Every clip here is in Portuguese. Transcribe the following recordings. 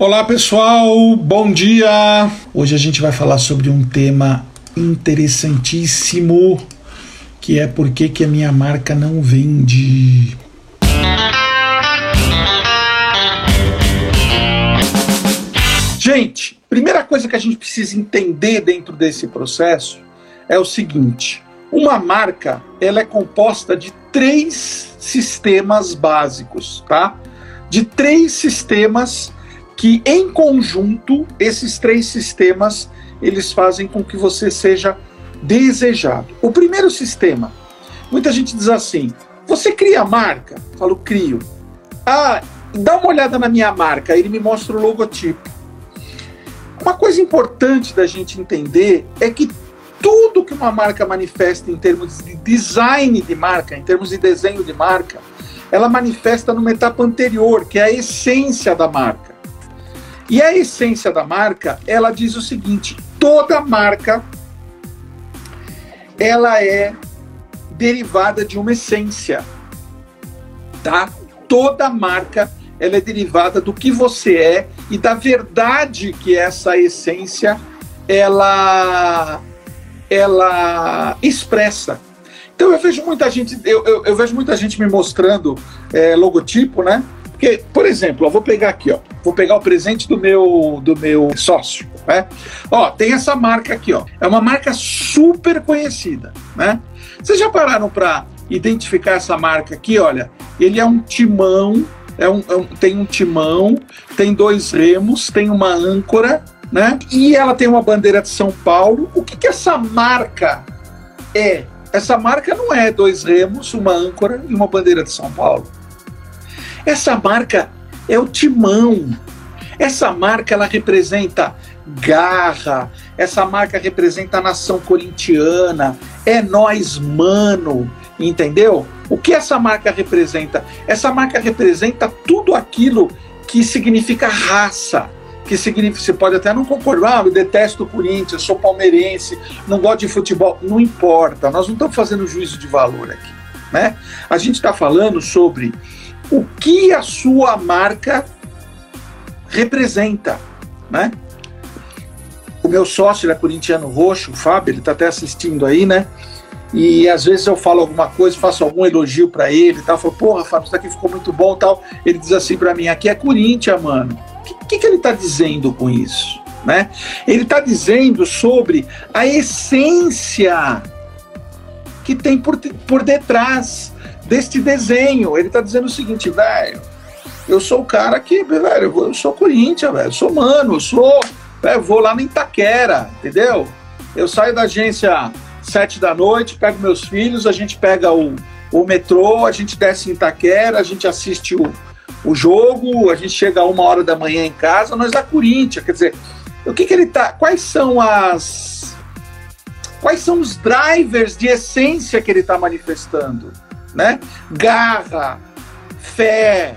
Olá pessoal, bom dia! Hoje a gente vai falar sobre um tema interessantíssimo que é por que, que a minha marca não vende. Gente, primeira coisa que a gente precisa entender dentro desse processo é o seguinte: uma marca ela é composta de três sistemas básicos, tá? De três sistemas que em conjunto esses três sistemas eles fazem com que você seja desejado. O primeiro sistema, muita gente diz assim: você cria marca? Eu falo, crio. Ah, dá uma olhada na minha marca, ele me mostra o logotipo. Uma coisa importante da gente entender é que tudo que uma marca manifesta em termos de design de marca, em termos de desenho de marca, ela manifesta numa etapa anterior, que é a essência da marca. E a essência da marca, ela diz o seguinte: toda marca ela é derivada de uma essência, tá? Toda marca ela é derivada do que você é e da verdade que essa essência ela ela expressa. Então eu vejo muita gente, eu, eu, eu vejo muita gente me mostrando é, logotipo, né? Porque, por exemplo, eu vou pegar aqui, ó, vou pegar o presente do meu do meu sócio, né? Ó, tem essa marca aqui, ó. É uma marca super conhecida, né? Vocês já pararam para identificar essa marca aqui? Olha, ele é um timão, é um, é um, tem um timão, tem dois remos, tem uma âncora, né? E ela tem uma bandeira de São Paulo. O que, que essa marca é? Essa marca não é dois remos, uma âncora e uma bandeira de São Paulo. Essa marca é o timão. Essa marca ela representa garra. Essa marca representa a nação corintiana. É nós, mano. Entendeu? O que essa marca representa? Essa marca representa tudo aquilo que significa raça, que significa, você pode até não concordar, ah, eu detesto o Corinthians, sou palmeirense, não gosto de futebol, não importa, nós não estamos fazendo juízo de valor aqui, né? A gente está falando sobre o que a sua marca representa, né? O meu sócio é corintiano roxo, o Fábio, ele está até assistindo aí, né? E às vezes eu falo alguma coisa, faço algum elogio para ele e tal, falo, porra, Fábio, isso aqui ficou muito bom tal. Ele diz assim para mim, aqui é Corinthians, mano. O que, que, que ele está dizendo com isso? Né? Ele está dizendo sobre a essência que tem por, por detrás deste desenho. Ele está dizendo o seguinte, velho, eu sou o cara que, velho, eu sou Corinthians, velho, sou mano, eu sou, velho, vou lá no Itaquera, entendeu? Eu saio da agência sete da noite, pego meus filhos, a gente pega o, o metrô, a gente desce em Itaquera, a gente assiste o, o jogo, a gente chega a uma hora da manhã em casa, nós da Corinthians, quer dizer, o que que ele tá, quais são as, quais são os drivers de essência que ele está manifestando? Né? Garra, fé,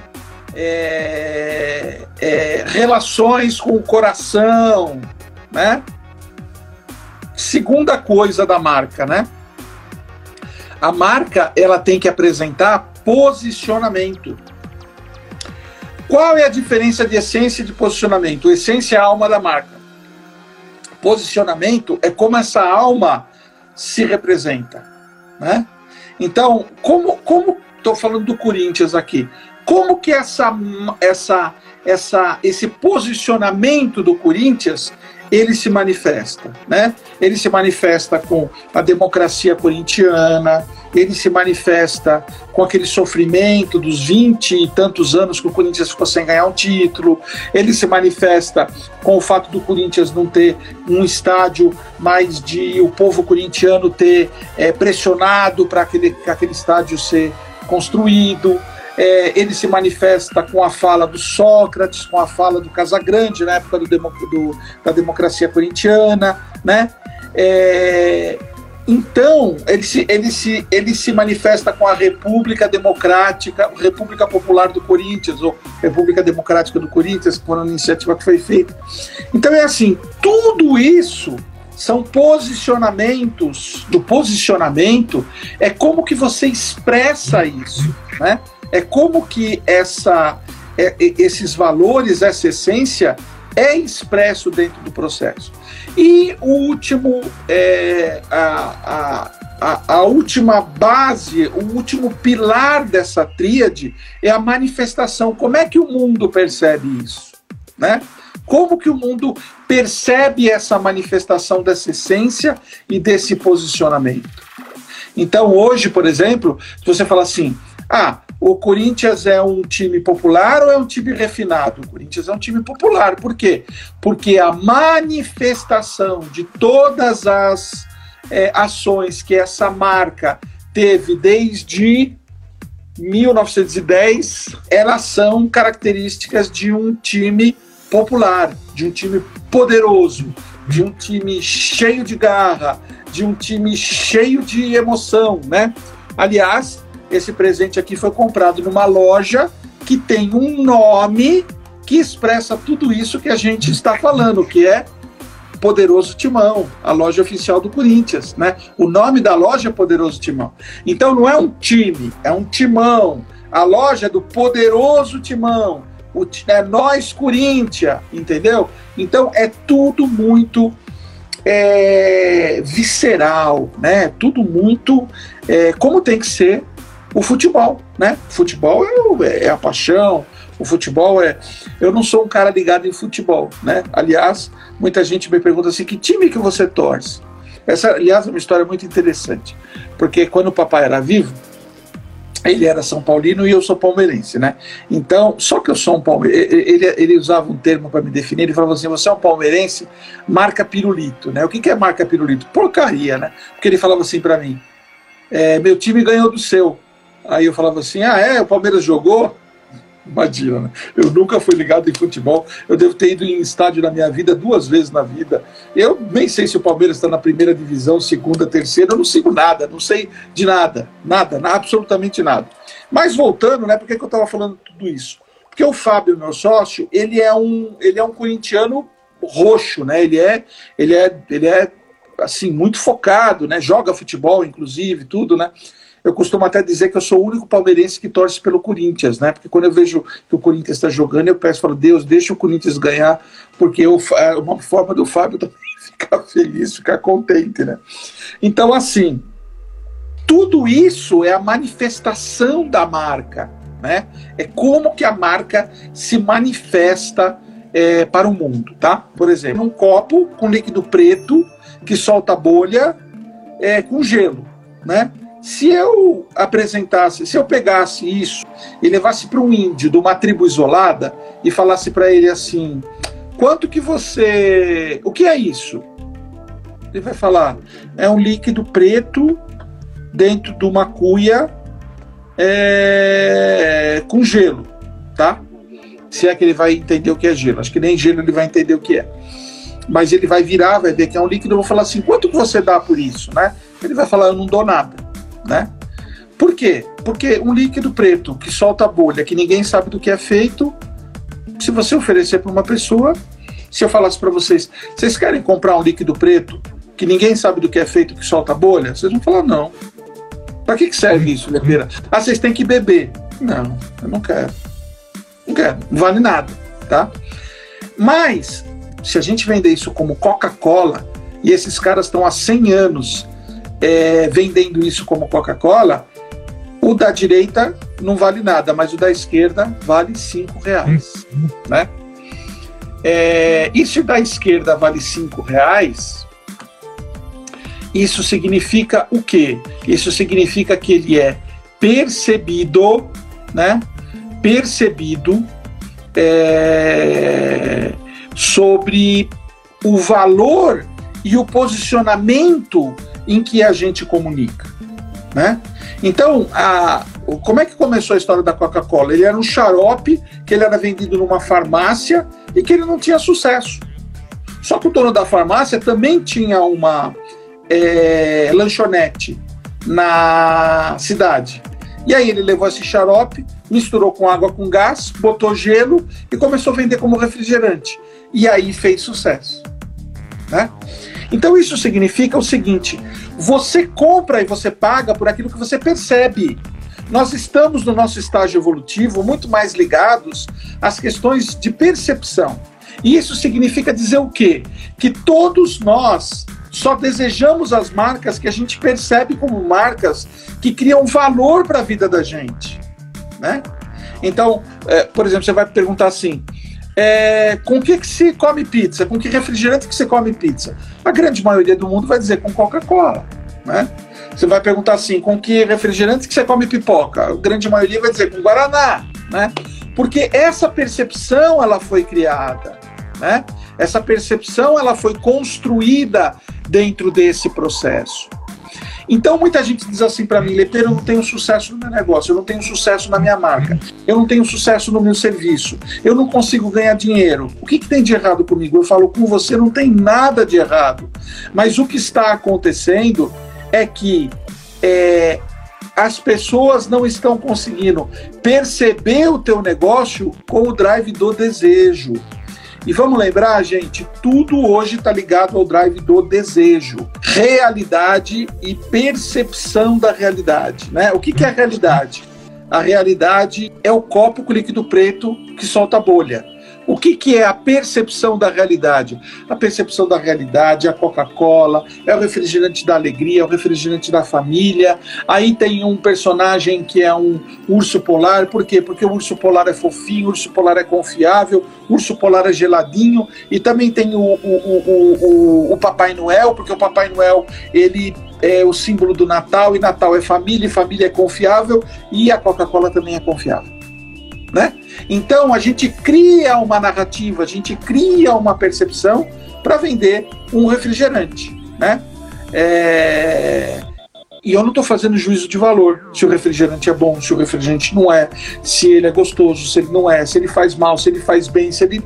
é, é, relações com o coração, né? Segunda coisa da marca, né? A marca ela tem que apresentar posicionamento. Qual é a diferença de essência e de posicionamento? Essência é a alma da marca. Posicionamento é como essa alma se representa, né? Então, como como estou falando do Corinthians aqui, como que essa essa essa esse posicionamento do Corinthians ele se manifesta, né? Ele se manifesta com a democracia corintiana, ele se manifesta com aquele sofrimento dos 20 e tantos anos que o Corinthians ficou sem ganhar um título, ele se manifesta com o fato do Corinthians não ter um estádio, mas de o povo corintiano ter é, pressionado para aquele, aquele estádio ser construído, é, ele se manifesta com a fala do Sócrates, com a fala do Casagrande na época do, do da democracia corintiana, né? É, então, ele se, ele, se, ele se manifesta com a República Democrática, República Popular do Corinthians, ou República Democrática do Corinthians, por uma iniciativa que foi feita. Então, é assim: tudo isso são posicionamentos. Do posicionamento é como que você expressa isso, né? É como que essa é, esses valores, essa essência é expresso dentro do processo. E o último, é, a, a, a, última base, o último pilar dessa tríade é a manifestação. Como é que o mundo percebe isso? Né? Como que o mundo percebe essa manifestação dessa essência e desse posicionamento? Então, hoje, por exemplo, se você fala assim, ah, o Corinthians é um time popular ou é um time refinado? O Corinthians é um time popular. Por quê? Porque a manifestação de todas as é, ações que essa marca teve desde 1910, elas são características de um time popular, de um time poderoso, de um time cheio de garra, de um time cheio de emoção, né? Aliás, esse presente aqui foi comprado numa loja que tem um nome que expressa tudo isso que a gente está falando, que é Poderoso Timão, a loja oficial do Corinthians, né? O nome da loja é Poderoso Timão. Então não é um time, é um timão. A loja é do Poderoso Timão. O, é nós Corinthians, entendeu? Então é tudo muito é, visceral, né? Tudo muito é, como tem que ser o futebol, né? O futebol é, é, a paixão, o futebol é. Eu não sou um cara ligado em futebol, né? Aliás, muita gente me pergunta assim: que time que você torce? Essa, aliás, é uma história muito interessante, porque quando o papai era vivo, ele era São Paulino e eu sou palmeirense, né? Então, só que eu sou um palmeirense, ele, ele usava um termo para me definir, ele falava assim, você é um palmeirense, marca pirulito, né? O que, que é marca pirulito? Porcaria, né? Porque ele falava assim para mim, é, meu time ganhou do seu. Aí eu falava assim, ah é, o Palmeiras jogou? Imagina, né? Eu nunca fui ligado em futebol. Eu devo ter ido em estádio na minha vida duas vezes na vida. Eu nem sei se o Palmeiras está na primeira divisão, segunda, terceira. Eu não sigo nada, não sei de nada, nada, absolutamente nada. Mas voltando, né? Por que, que eu estava falando tudo isso? Porque o Fábio, meu sócio, ele é um, ele é um corintiano roxo, né? Ele é, ele é, ele é assim muito focado, né? Joga futebol, inclusive, tudo, né? Eu costumo até dizer que eu sou o único palmeirense que torce pelo Corinthians, né? Porque quando eu vejo que o Corinthians está jogando, eu peço, falo, Deus, deixa o Corinthians ganhar, porque eu, é uma forma do Fábio também ficar feliz, ficar contente, né? Então, assim, tudo isso é a manifestação da marca, né? É como que a marca se manifesta é, para o mundo, tá? Por exemplo, um copo com líquido preto que solta bolha é, com gelo, né? Se eu apresentasse, se eu pegasse isso e levasse para um índio de uma tribo isolada e falasse para ele assim: quanto que você. O que é isso? Ele vai falar: é um líquido preto dentro de uma cuia é, com gelo, tá? Se é que ele vai entender o que é gelo. Acho que nem gelo ele vai entender o que é. Mas ele vai virar, vai ver que é um líquido. Eu vou falar assim: quanto que você dá por isso, né? Ele vai falar: eu não dou nada né? Por quê? Porque um líquido preto que solta bolha, que ninguém sabe do que é feito, se você oferecer para uma pessoa, se eu falasse para vocês, vocês querem comprar um líquido preto que ninguém sabe do que é feito, que solta bolha? Vocês vão falar não. Para que, que serve isso, Lepeira? Ah, vocês têm que beber. Não, eu não quero. Não quero, não vale nada, tá? Mas, se a gente vender isso como Coca-Cola, e esses caras estão há 100 anos é, vendendo isso como Coca-Cola, o da direita não vale nada, mas o da esquerda vale cinco reais, né? É, e se o da esquerda vale cinco reais, isso significa o quê? Isso significa que ele é percebido, né? Percebido é, sobre o valor e o posicionamento em que a gente comunica, né? Então, a, como é que começou a história da Coca-Cola? Ele era um xarope que ele era vendido numa farmácia e que ele não tinha sucesso. Só que o dono da farmácia também tinha uma é, lanchonete na cidade. E aí ele levou esse xarope, misturou com água com gás, botou gelo e começou a vender como refrigerante. E aí fez sucesso. Né? Então isso significa o seguinte: você compra e você paga por aquilo que você percebe. nós estamos no nosso estágio evolutivo muito mais ligados às questões de percepção. E isso significa dizer o quê? Que todos nós só desejamos as marcas que a gente percebe como marcas que criam valor para a vida da gente, né? Então, é, por exemplo, você vai perguntar assim: é, com que, que se come pizza? Com que refrigerante que você come pizza? A grande maioria do mundo vai dizer com Coca-Cola, né? Você vai perguntar assim, com que refrigerante que você come pipoca? A grande maioria vai dizer com Guaraná, né? Porque essa percepção ela foi criada, né? Essa percepção ela foi construída dentro desse processo. Então muita gente diz assim para mim, Lepeiro, eu não tenho sucesso no meu negócio, eu não tenho sucesso na minha marca, eu não tenho sucesso no meu serviço, eu não consigo ganhar dinheiro. O que, que tem de errado comigo? Eu falo, com você não tem nada de errado. Mas o que está acontecendo é que é, as pessoas não estão conseguindo perceber o teu negócio com o drive do desejo. E vamos lembrar, gente, tudo hoje está ligado ao drive do desejo, realidade e percepção da realidade. Né? O que, que é a realidade? A realidade é o copo com líquido preto que solta bolha. O que, que é a percepção da realidade? A percepção da realidade é a Coca-Cola, é o refrigerante da alegria, é o refrigerante da família. Aí tem um personagem que é um urso polar, por quê? Porque o urso polar é fofinho, o urso polar é confiável, o urso polar é geladinho. E também tem o, o, o, o, o Papai Noel, porque o Papai Noel ele é o símbolo do Natal, e Natal é família, e família é confiável, e a Coca-Cola também é confiável. Né? Então a gente cria uma narrativa, a gente cria uma percepção para vender um refrigerante, né? É... E eu não estou fazendo juízo de valor se o refrigerante é bom, se o refrigerante não é, se ele é gostoso, se ele não é, se ele faz mal, se ele faz bem, se ele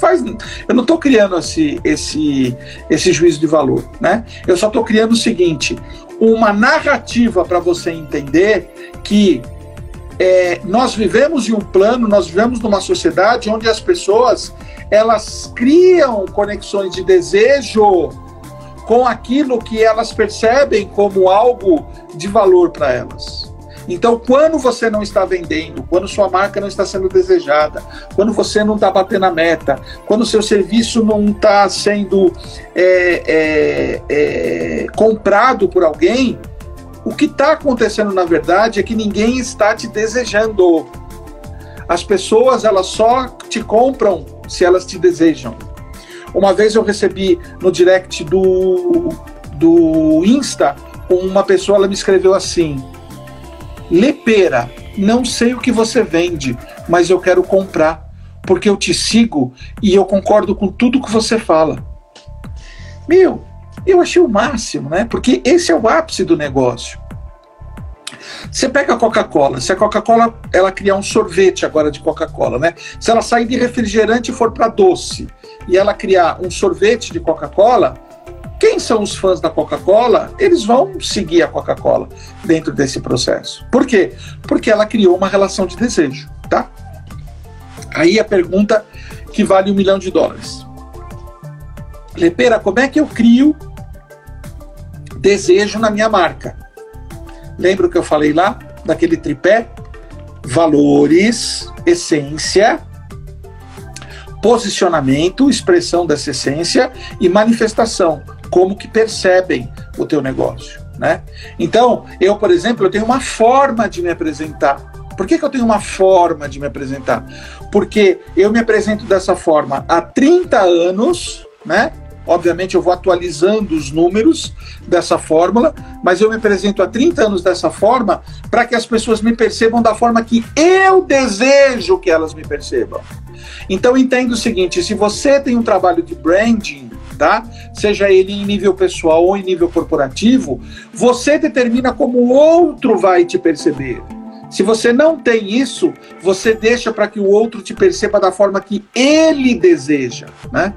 faz. Eu não estou criando esse, esse, esse juízo de valor, né? Eu só estou criando o seguinte: uma narrativa para você entender que é, nós vivemos em um plano, nós vivemos numa sociedade onde as pessoas elas criam conexões de desejo com aquilo que elas percebem como algo de valor para elas. Então, quando você não está vendendo, quando sua marca não está sendo desejada, quando você não está batendo a meta, quando seu serviço não está sendo é, é, é, comprado por alguém, o que está acontecendo na verdade é que ninguém está te desejando. As pessoas elas só te compram se elas te desejam. Uma vez eu recebi no direct do, do Insta uma pessoa ela me escreveu assim: Lepera, não sei o que você vende, mas eu quero comprar porque eu te sigo e eu concordo com tudo que você fala. Meu, eu achei o máximo, né? Porque esse é o ápice do negócio. Você pega a Coca-Cola, se a Coca-Cola ela criar um sorvete agora de Coca-Cola, né? Se ela sair de refrigerante e for para doce, e ela criar um sorvete de Coca-Cola, quem são os fãs da Coca-Cola? Eles vão seguir a Coca-Cola dentro desse processo. Por quê? Porque ela criou uma relação de desejo, tá? Aí a pergunta que vale um milhão de dólares. Lepera, como é que eu crio desejo na minha marca. Lembra o que eu falei lá? Daquele tripé? Valores, essência, posicionamento, expressão dessa essência e manifestação, como que percebem o teu negócio, né? Então, eu, por exemplo, eu tenho uma forma de me apresentar. Por que, que eu tenho uma forma de me apresentar? Porque eu me apresento dessa forma há 30 anos, né? Obviamente, eu vou atualizando os números dessa fórmula, mas eu me apresento há 30 anos dessa forma para que as pessoas me percebam da forma que eu desejo que elas me percebam. Então, entenda o seguinte: se você tem um trabalho de branding, tá? Seja ele em nível pessoal ou em nível corporativo, você determina como o outro vai te perceber. Se você não tem isso, você deixa para que o outro te perceba da forma que ele deseja, né?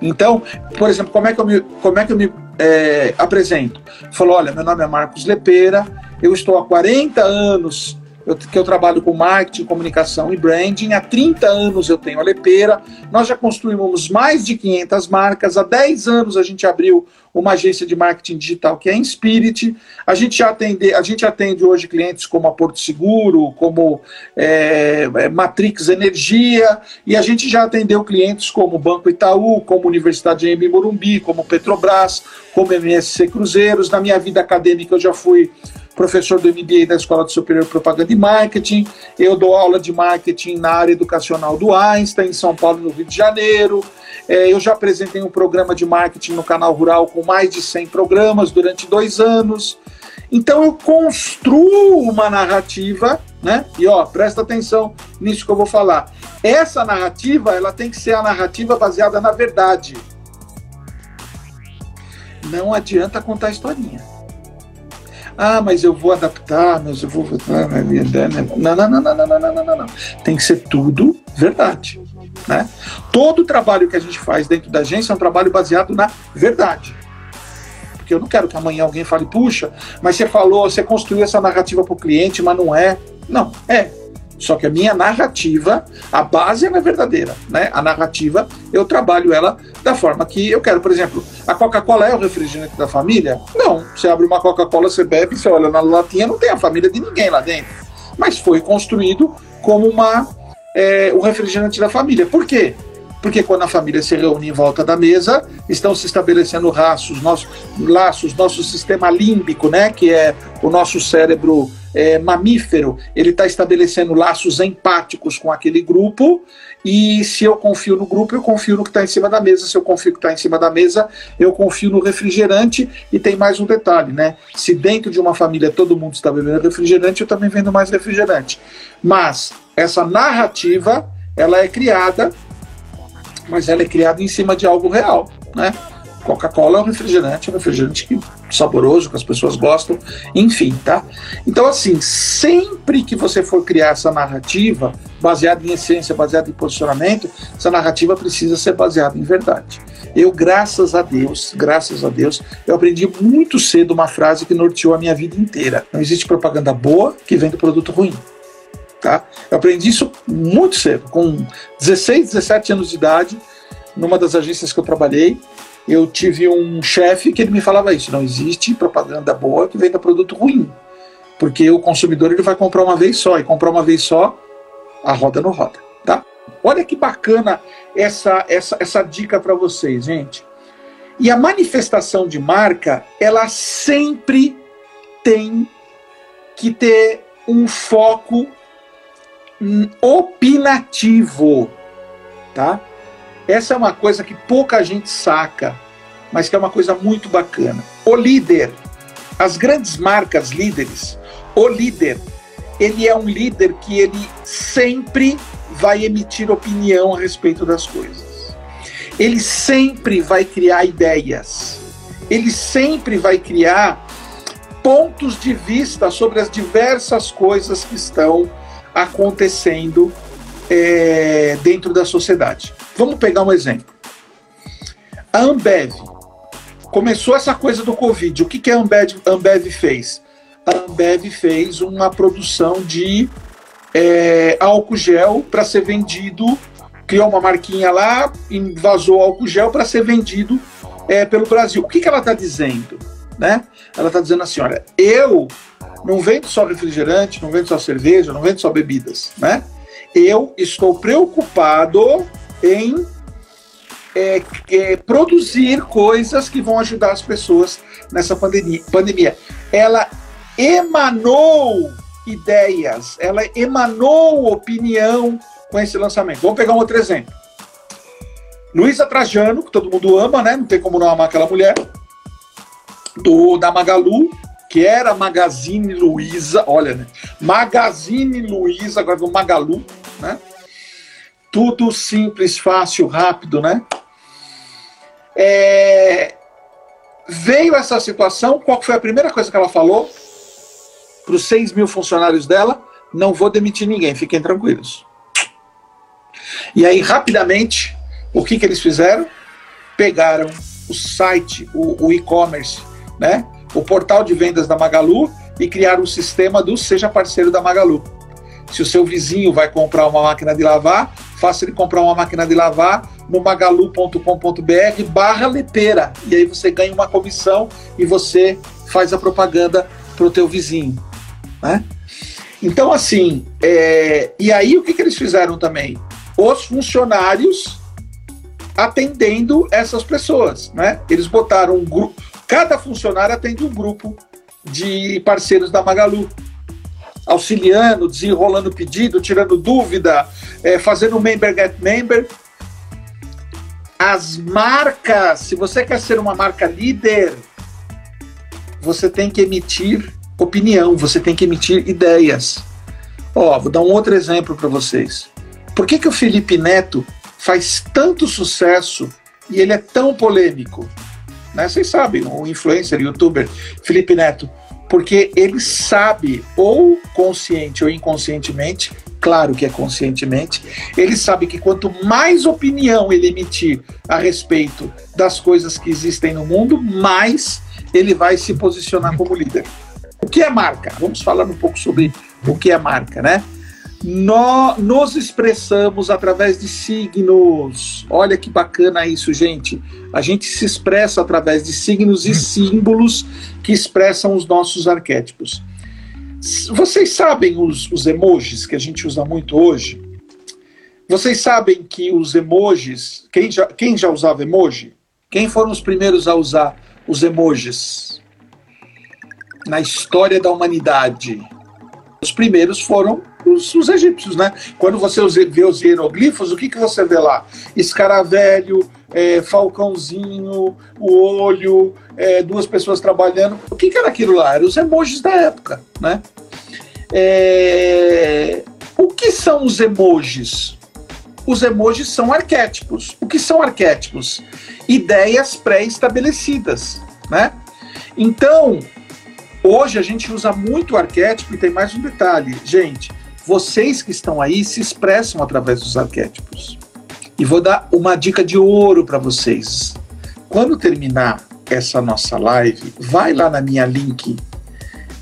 Então, por exemplo, como é que eu me, como é que eu me é, apresento? Falou, olha, meu nome é Marcos Lepeira, eu estou há 40 anos eu, que eu trabalho com marketing, comunicação e branding. Há 30 anos eu tenho a. Nós já construímos mais de 500 marcas. Há 10 anos a gente abriu uma agência de marketing digital que é a Inspirit. A gente já atende, a gente atende hoje clientes como a Porto Seguro, como é, é Matrix Energia, e a gente já atendeu clientes como Banco Itaú, como Universidade de Morumbi, como Petrobras, como MSC Cruzeiros. Na minha vida acadêmica eu já fui professor do MBA da Escola de Superior Propaganda e Marketing. Eu dou aula de marketing na área educacional do Einstein, em São Paulo, no Rio de Janeiro. É, eu já apresentei um programa de marketing no canal Rural com mais de 100 programas durante dois anos. Então eu construo uma narrativa, né? E ó, presta atenção nisso que eu vou falar. Essa narrativa, ela tem que ser a narrativa baseada na verdade. Não adianta contar historinha. Ah, mas eu vou adaptar, mas eu vou. Não, não, não, não, não, não, não, não, não. Tem que ser tudo verdade. Né? Todo o trabalho que a gente faz dentro da agência é um trabalho baseado na verdade. Porque eu não quero que amanhã alguém fale, puxa, mas você falou, você construiu essa narrativa para o cliente, mas não é. Não, é. Só que a minha narrativa, a base é verdadeira, né? A narrativa, eu trabalho ela da forma que eu quero. Por exemplo, a Coca-Cola é o refrigerante da família? Não. Você abre uma Coca-Cola, você bebe, você olha na latinha, não tem a família de ninguém lá dentro. Mas foi construído como uma é, o refrigerante da família. Por quê? Porque quando a família se reúne em volta da mesa, estão se estabelecendo laços, nosso, laços, nosso sistema límbico, né, que é o nosso cérebro é, mamífero, ele está estabelecendo laços empáticos com aquele grupo. E se eu confio no grupo, eu confio no que está em cima da mesa. Se eu confio que está em cima da mesa, eu confio no refrigerante. E tem mais um detalhe, né? Se dentro de uma família todo mundo está bebendo refrigerante, eu também vendo mais refrigerante. Mas essa narrativa, ela é criada, mas ela é criada em cima de algo real, né? Coca-Cola é um refrigerante, é um refrigerante saboroso, que as pessoas gostam, enfim, tá? Então, assim, sempre que você for criar essa narrativa, baseada em essência, baseada em posicionamento, essa narrativa precisa ser baseada em verdade. Eu, graças a Deus, graças a Deus, eu aprendi muito cedo uma frase que norteou a minha vida inteira. Não existe propaganda boa que vem do produto ruim. Tá? Eu aprendi isso muito cedo, com 16, 17 anos de idade, numa das agências que eu trabalhei, eu tive um chefe que ele me falava isso: não existe propaganda boa que venda produto ruim, porque o consumidor ele vai comprar uma vez só e comprar uma vez só a roda não roda, tá? Olha que bacana essa essa essa dica para vocês, gente. E a manifestação de marca, ela sempre tem que ter um foco opinativo, tá? Essa é uma coisa que pouca gente saca, mas que é uma coisa muito bacana. O líder, as grandes marcas líderes, o líder, ele é um líder que ele sempre vai emitir opinião a respeito das coisas. Ele sempre vai criar ideias. Ele sempre vai criar pontos de vista sobre as diversas coisas que estão acontecendo é, dentro da sociedade. Vamos pegar um exemplo. A Ambev começou essa coisa do Covid. O que, que a Ambev, Ambev fez? A Ambev fez uma produção de é, álcool gel para ser vendido, criou uma marquinha lá, vazou álcool gel para ser vendido é, pelo Brasil. O que, que ela está dizendo? Né? Ela está dizendo assim: olha, eu não vendo só refrigerante, não vendo só cerveja, não vendo só bebidas, né? Eu estou preocupado em é, é, produzir coisas que vão ajudar as pessoas nessa pandemia. pandemia. Ela emanou ideias, ela emanou opinião com esse lançamento. Vamos pegar um outro exemplo. Luísa Trajano, que todo mundo ama, né? Não tem como não amar aquela mulher. Do, da Magalu, que era Magazine Luiza, olha, né? Magazine Luiza, agora do Magalu, né? Tudo simples, fácil, rápido, né? É... Veio essa situação, qual foi a primeira coisa que ela falou para os 6 mil funcionários dela? Não vou demitir ninguém, fiquem tranquilos. E aí, rapidamente, o que, que eles fizeram? Pegaram o site, o, o e-commerce, né? o portal de vendas da Magalu e criaram o sistema do Seja Parceiro da Magalu. Se o seu vizinho vai comprar uma máquina de lavar, faça ele comprar uma máquina de lavar no magalu.com.br barra leteira. E aí você ganha uma comissão e você faz a propaganda para o teu vizinho. Né? Então, assim, é... e aí o que, que eles fizeram também? Os funcionários atendendo essas pessoas, né? Eles botaram um grupo, cada funcionário atende um grupo de parceiros da Magalu, auxiliando, desenrolando pedido, tirando dúvida, é, fazendo member get member. As marcas, se você quer ser uma marca líder, você tem que emitir opinião, você tem que emitir ideias. Ó, vou dar um outro exemplo para vocês. Por que, que o Felipe Neto faz tanto sucesso e ele é tão polêmico? Né? Vocês sabem, o influencer, youtuber Felipe Neto, porque ele sabe, ou consciente ou inconscientemente, claro que é conscientemente, ele sabe que quanto mais opinião ele emitir a respeito das coisas que existem no mundo, mais ele vai se posicionar como líder. O que é marca? Vamos falar um pouco sobre o que é marca, né? Nós nos expressamos através de signos. Olha que bacana isso, gente. A gente se expressa através de signos e símbolos que expressam os nossos arquétipos. Vocês sabem os, os emojis que a gente usa muito hoje? Vocês sabem que os emojis. Quem já, quem já usava emoji? Quem foram os primeiros a usar os emojis na história da humanidade? Os primeiros foram os, os, egípcios, né? Quando você vê os hieroglifos, o que, que você vê lá? Escaravelho, é, falcãozinho, o olho, é, duas pessoas trabalhando. O que, que era aquilo lá? Eram os emojis da época, né? É... O que são os emojis? Os emojis são arquétipos. O que são arquétipos? Ideias pré-estabelecidas, né? Então, hoje a gente usa muito arquétipo e tem mais um detalhe. Gente, vocês que estão aí se expressam através dos arquétipos. E vou dar uma dica de ouro para vocês. Quando terminar essa nossa live, vai lá na minha link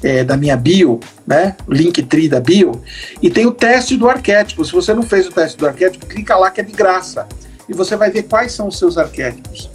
é, da minha bio, né? Link tri da bio, e tem o teste do arquétipo. Se você não fez o teste do arquétipo, clica lá que é de graça. E você vai ver quais são os seus arquétipos.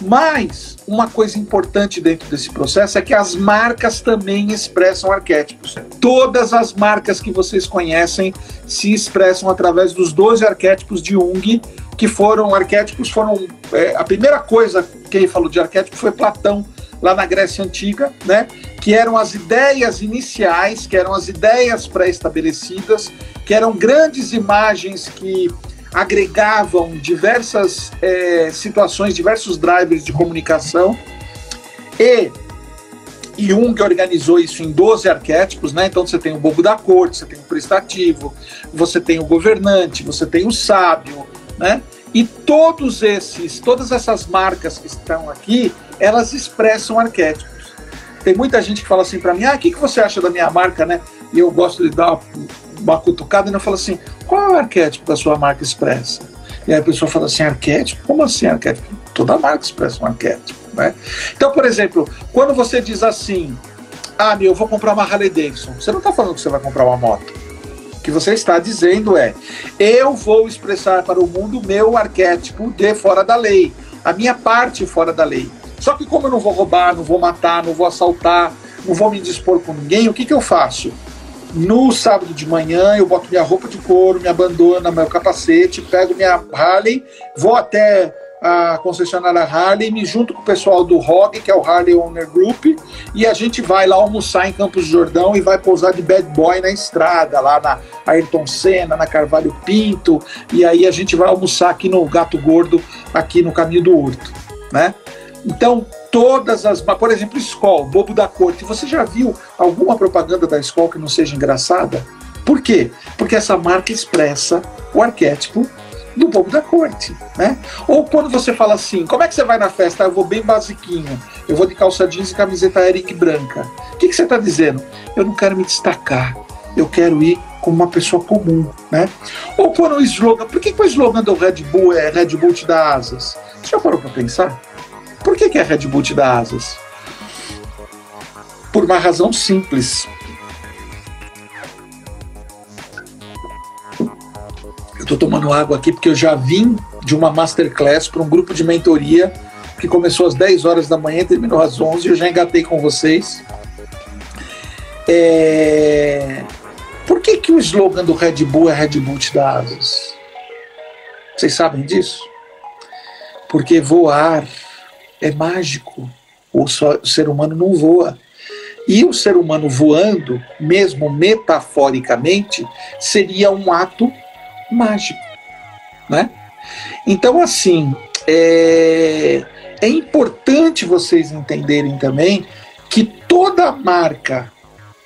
Mas uma coisa importante dentro desse processo é que as marcas também expressam arquétipos. Todas as marcas que vocês conhecem se expressam através dos 12 arquétipos de Jung, que foram arquétipos, foram é, a primeira coisa que ele falou de arquétipo foi Platão lá na Grécia antiga, né? Que eram as ideias iniciais, que eram as ideias pré-estabelecidas, que eram grandes imagens que agregavam diversas é, situações, diversos drivers de comunicação. E Jung organizou isso em 12 arquétipos, né? Então você tem o bobo da corte, você tem o prestativo, você tem o governante, você tem o sábio, né? E todos esses, todas essas marcas que estão aqui, elas expressam arquétipos. Tem muita gente que fala assim para mim: "Ah, o que, que você acha da minha marca, né?" E eu gosto de dar uma cutucada e não falo assim, qual é o arquétipo da sua marca expressa? E aí a pessoa fala assim, arquétipo? Como assim arquétipo? Toda marca expressa um arquétipo, né? Então, por exemplo, quando você diz assim, ah, meu, eu vou comprar uma Harley Davidson, você não está falando que você vai comprar uma moto. O que você está dizendo é, eu vou expressar para o mundo meu arquétipo de fora da lei, a minha parte fora da lei. Só que como eu não vou roubar, não vou matar, não vou assaltar, não vou me dispor com ninguém, o que, que eu faço? No sábado de manhã, eu boto minha roupa de couro, minha bandana, meu capacete, pego minha Harley, vou até a concessionária Harley, me junto com o pessoal do ROG, que é o Harley Owner Group, e a gente vai lá almoçar em Campos do Jordão e vai pousar de bad boy na estrada, lá na Ayrton Senna, na Carvalho Pinto, e aí a gente vai almoçar aqui no Gato Gordo, aqui no Caminho do Horto, né? Então, todas as. Por exemplo, Skol, Bobo da Corte. Você já viu alguma propaganda da Skol que não seja engraçada? Por quê? Porque essa marca expressa o arquétipo do bobo da corte, né? Ou quando você fala assim, como é que você vai na festa? Eu vou bem basiquinho, eu vou de calça jeans e camiseta Eric branca. O que, que você está dizendo? Eu não quero me destacar, eu quero ir como uma pessoa comum, né? Ou quando o slogan, por que, que o slogan do Red Bull é Red Bull te dá asas? Você já parou para pensar? Por que, que a Red Bull te dá asas? Por uma razão simples. Eu estou tomando água aqui porque eu já vim de uma masterclass para um grupo de mentoria que começou às 10 horas da manhã e terminou às 11. Eu já engatei com vocês. É... Por que, que o slogan do Red Bull é Red Bull te dá asas? Vocês sabem disso? Porque voar é mágico. O ser humano não voa. E o ser humano voando, mesmo metaforicamente, seria um ato mágico. Né? Então, assim, é, é importante vocês entenderem também que toda marca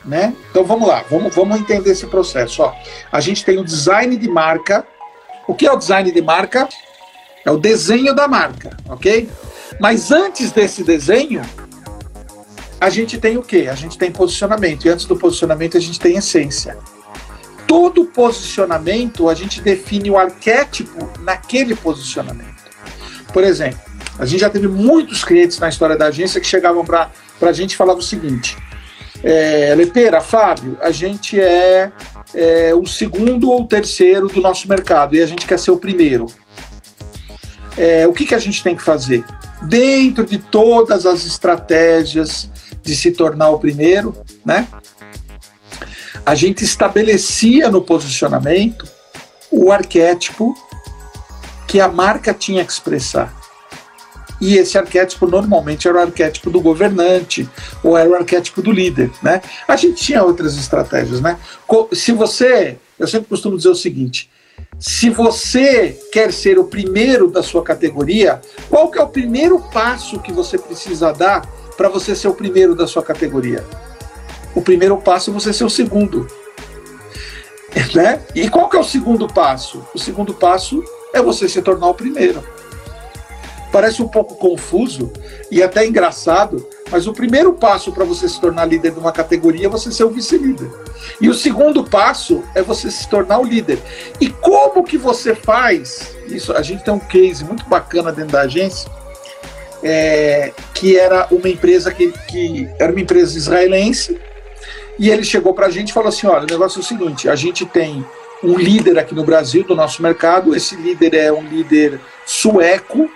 né? Então vamos lá, vamos, vamos entender esse processo. Ó, a gente tem o design de marca. O que é o design de marca? É o desenho da marca, ok? Mas antes desse desenho, a gente tem o quê? A gente tem posicionamento. E antes do posicionamento, a gente tem essência. Todo posicionamento, a gente define o arquétipo naquele posicionamento. Por exemplo, a gente já teve muitos clientes na história da agência que chegavam para a gente e falavam o seguinte: é, Lepeira, Fábio, a gente é, é, o segundo ou terceiro do nosso mercado e a gente quer ser o primeiro. É, o que, que a gente tem que fazer? Dentro de todas as estratégias de se tornar o primeiro, né? A gente estabelecia no posicionamento o arquétipo que a marca tinha que expressar. E esse arquétipo normalmente era o arquétipo do governante ou era o arquétipo do líder, né? A gente tinha outras estratégias, né? Se você, eu sempre costumo dizer o seguinte, se você quer ser o primeiro da sua categoria, qual que é o primeiro passo que você precisa dar para você ser o primeiro da sua categoria? O primeiro passo é você ser o segundo. Né? E qual que é o segundo passo? O segundo passo é você se tornar o primeiro. Parece um pouco confuso e até engraçado, mas o primeiro passo para você se tornar líder de uma categoria é você ser o vice-líder. E o segundo passo é você se tornar o líder. E como que você faz isso? A gente tem um case muito bacana dentro da agência, é, que era uma empresa que, que era uma empresa israelense, e ele chegou para a gente e falou assim: olha, o negócio é o seguinte, a gente tem um líder aqui no Brasil do nosso mercado, esse líder é um líder sueco,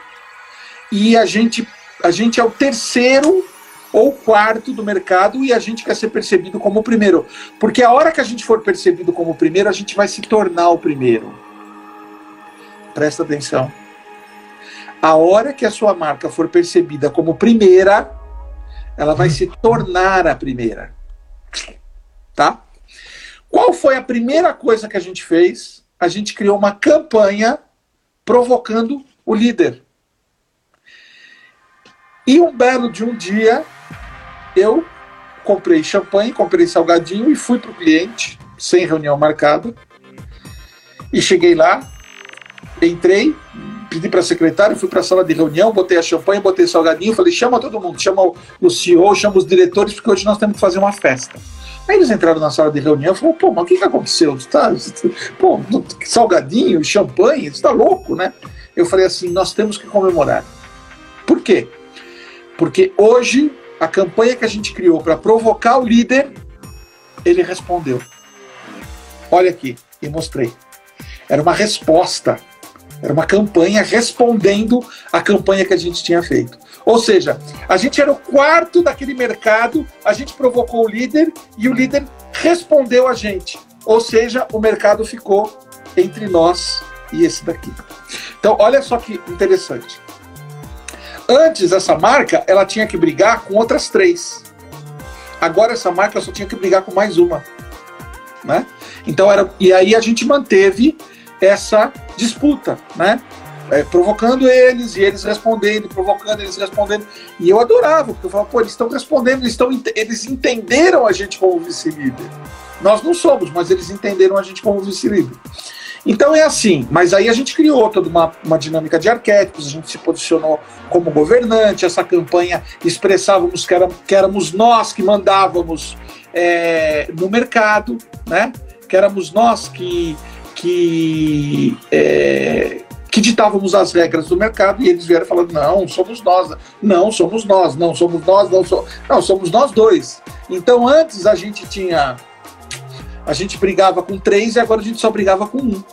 e a gente, a gente é o terceiro ou quarto do mercado e a gente quer ser percebido como o primeiro. Porque a hora que a gente for percebido como o primeiro, a gente vai se tornar o primeiro. Presta atenção. A hora que a sua marca for percebida como primeira, ela vai se tornar a primeira. Tá? Qual foi a primeira coisa que a gente fez? A gente criou uma campanha provocando o líder. E um belo de um dia, eu comprei champanhe, comprei salgadinho e fui para o cliente, sem reunião marcada. E cheguei lá, entrei, pedi para a secretária, fui para a sala de reunião, botei a champanhe, botei salgadinho, falei: chama todo mundo, chama o CEO, chama os diretores, porque hoje nós temos que fazer uma festa. Aí eles entraram na sala de reunião e falaram: pô, mas o que, que aconteceu? Tá, pô, salgadinho, champanhe, você está louco, né? Eu falei assim: nós temos que comemorar. Por quê? Porque hoje, a campanha que a gente criou para provocar o líder, ele respondeu. Olha aqui, e mostrei. Era uma resposta. Era uma campanha respondendo à campanha que a gente tinha feito. Ou seja, a gente era o quarto daquele mercado, a gente provocou o líder e o líder respondeu a gente. Ou seja, o mercado ficou entre nós e esse daqui. Então, olha só que interessante. Antes, essa marca, ela tinha que brigar com outras três. Agora, essa marca só tinha que brigar com mais uma. Né? Então, era, e aí a gente manteve essa disputa, né? É, provocando eles e eles respondendo, provocando eles respondendo. E eu adorava, porque eu falava, pô, eles estão respondendo, eles, eles entenderam a gente como vice-líder. Nós não somos, mas eles entenderam a gente como vice-líder. Então é assim, mas aí a gente criou toda uma, uma dinâmica de arquétipos, a gente se posicionou como governante, essa campanha expressávamos que, era, que éramos nós que mandávamos é, no mercado, né? que éramos nós que, que, é, que ditávamos as regras do mercado e eles vieram falando, não, somos nós, não, somos nós, não, somos nós, não, so, não somos nós dois. Então antes a gente tinha a gente brigava com três e agora a gente só brigava com um.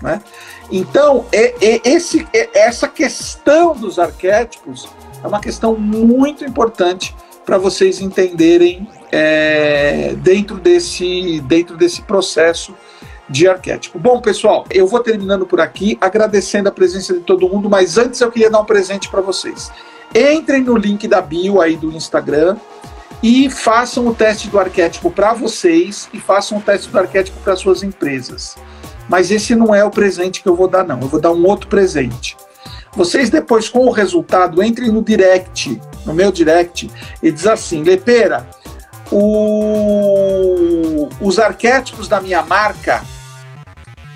Né? Então, é, é esse, é, essa questão dos arquétipos é uma questão muito importante para vocês entenderem é, dentro, desse, dentro desse processo de arquétipo. Bom, pessoal, eu vou terminando por aqui, agradecendo a presença de todo mundo, mas antes eu queria dar um presente para vocês. Entrem no link da bio aí do Instagram e façam o teste do arquétipo para vocês e façam o teste do arquétipo para suas empresas. Mas esse não é o presente que eu vou dar, não. Eu vou dar um outro presente. Vocês depois, com o resultado, entrem no direct, no meu direct, e diz assim, Lepera, o... os arquétipos da minha marca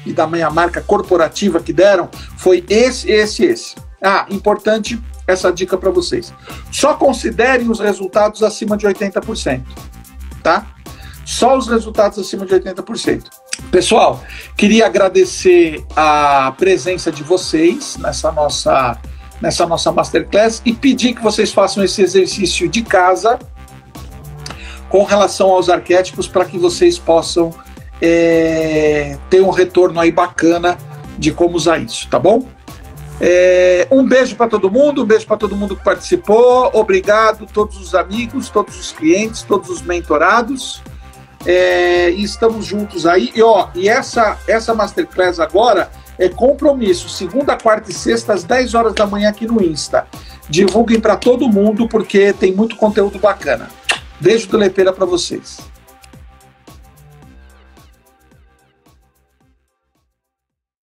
e da minha marca corporativa que deram foi esse, esse, esse. Ah, importante essa dica para vocês. Só considerem os resultados acima de 80%, tá? Só os resultados acima de 80%. Pessoal, queria agradecer a presença de vocês nessa nossa nessa nossa masterclass e pedir que vocês façam esse exercício de casa com relação aos arquétipos para que vocês possam é, ter um retorno aí bacana de como usar isso, tá bom? É, um beijo para todo mundo, um beijo para todo mundo que participou. Obrigado, todos os amigos, todos os clientes, todos os mentorados. É, e estamos juntos aí. E, ó, e essa, essa Masterclass agora é compromisso, segunda, quarta e sexta, às 10 horas da manhã aqui no Insta. Divulguem para todo mundo, porque tem muito conteúdo bacana. Beijo do Lepeira para vocês.